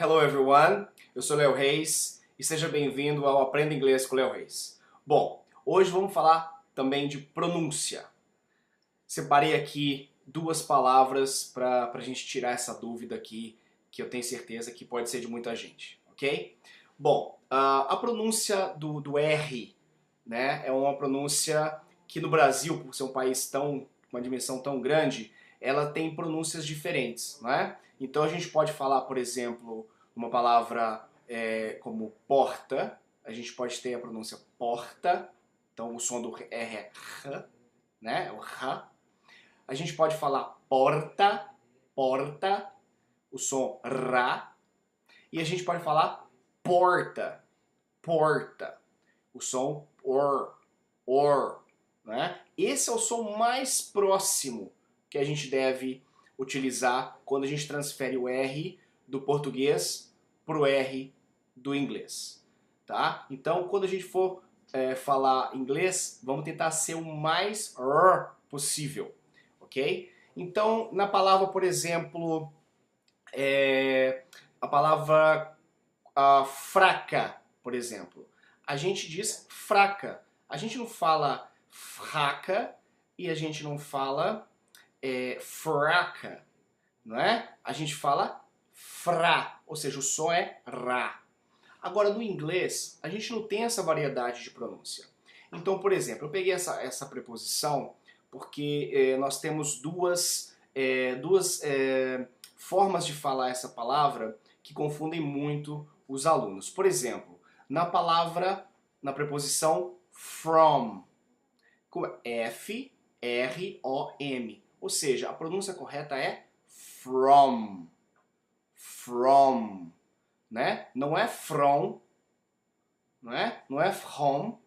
Hello everyone, eu sou Léo Reis e seja bem-vindo ao Aprenda Inglês com Léo Reis. Bom, hoje vamos falar também de pronúncia. Separei aqui duas palavras para a gente tirar essa dúvida aqui, que eu tenho certeza que pode ser de muita gente, ok? Bom, a pronúncia do, do R né, é uma pronúncia que no Brasil, por ser um país tão, uma dimensão tão grande, ela tem pronúncias diferentes, não é? Então a gente pode falar, por exemplo, uma palavra é, como porta, a gente pode ter a pronúncia porta, então o som do R é R, né? É o R. A gente pode falar porta, porta, o som RA. E a gente pode falar porta, porta, o som OR, OR. Né? Esse é o som mais próximo que a gente deve utilizar quando a gente transfere o R do português para o R do inglês. Tá? Então, quando a gente for é, falar inglês, vamos tentar ser o mais R possível, ok? Então, na palavra, por exemplo, é, a palavra a fraca, por exemplo, a gente diz fraca. A gente não fala fraca e a gente não fala é, fraca, não é? A gente fala fra, ou seja, o som é ra. Agora, no inglês, a gente não tem essa variedade de pronúncia. Então, por exemplo, eu peguei essa, essa preposição porque é, nós temos duas, é, duas é, formas de falar essa palavra que confundem muito os alunos. Por exemplo, na palavra, na preposição from, F, R, O, M. Ou seja, a pronúncia correta é from. From. Né? Não é from. Não é? Não é from.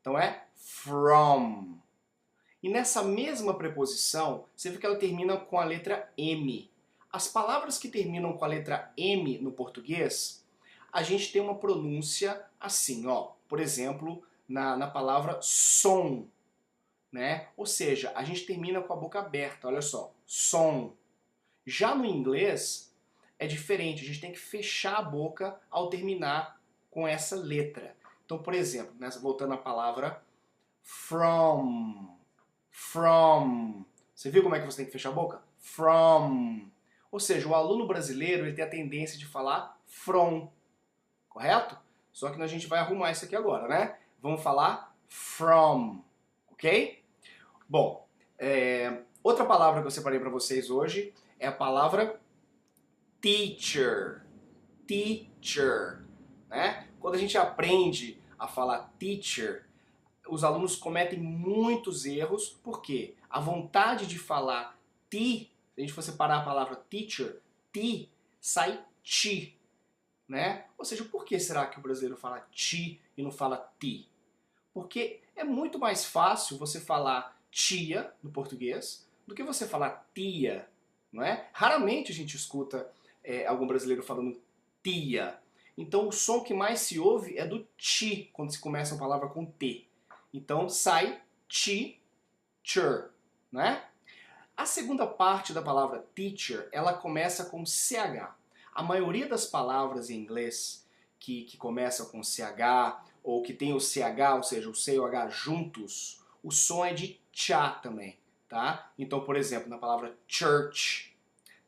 Então é from. E nessa mesma preposição, você vê que ela termina com a letra M. As palavras que terminam com a letra M no português, a gente tem uma pronúncia assim, ó. Por exemplo, na, na palavra som né? Ou seja, a gente termina com a boca aberta, olha só, som. Já no inglês é diferente, a gente tem que fechar a boca ao terminar com essa letra. Então, por exemplo, nessa, voltando à palavra from, from. Você viu como é que você tem que fechar a boca? From. Ou seja, o aluno brasileiro ele tem a tendência de falar from, correto? Só que a gente vai arrumar isso aqui agora, né? Vamos falar from, ok? Bom, é, outra palavra que eu separei para vocês hoje é a palavra teacher. Teacher. Né? Quando a gente aprende a falar teacher, os alunos cometem muitos erros, porque a vontade de falar ti, se a gente for separar a palavra teacher, ti, sai ti. Né? Ou seja, por que será que o brasileiro fala ti e não fala ti? Porque é muito mais fácil você falar tia no português do que você falar tia, não é? Raramente a gente escuta é, algum brasileiro falando tia. Então o som que mais se ouve é do ti quando se começa uma palavra com T. Então sai ti, teacher, né? A segunda parte da palavra teacher, ela começa com CH. A maioria das palavras em inglês que, que começam com CH ou que tem o CH, ou seja, o C e o H juntos, o som é de tchá também, tá? Então, por exemplo, na palavra church,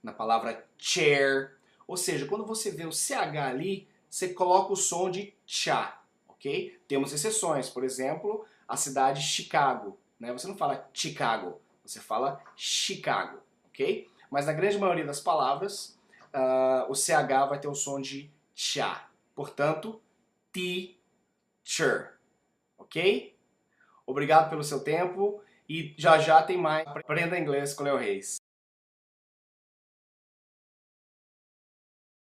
na palavra chair, ou seja, quando você vê o CH ali, você coloca o som de tchá, ok? Temos exceções, por exemplo, a cidade Chicago, né? Você não fala Chicago, você fala Chicago, ok? Mas na grande maioria das palavras, uh, o CH vai ter o som de tchá. Portanto, teacher, ok? Obrigado pelo seu tempo e já já tem mais Aprenda Inglês com Léo Reis.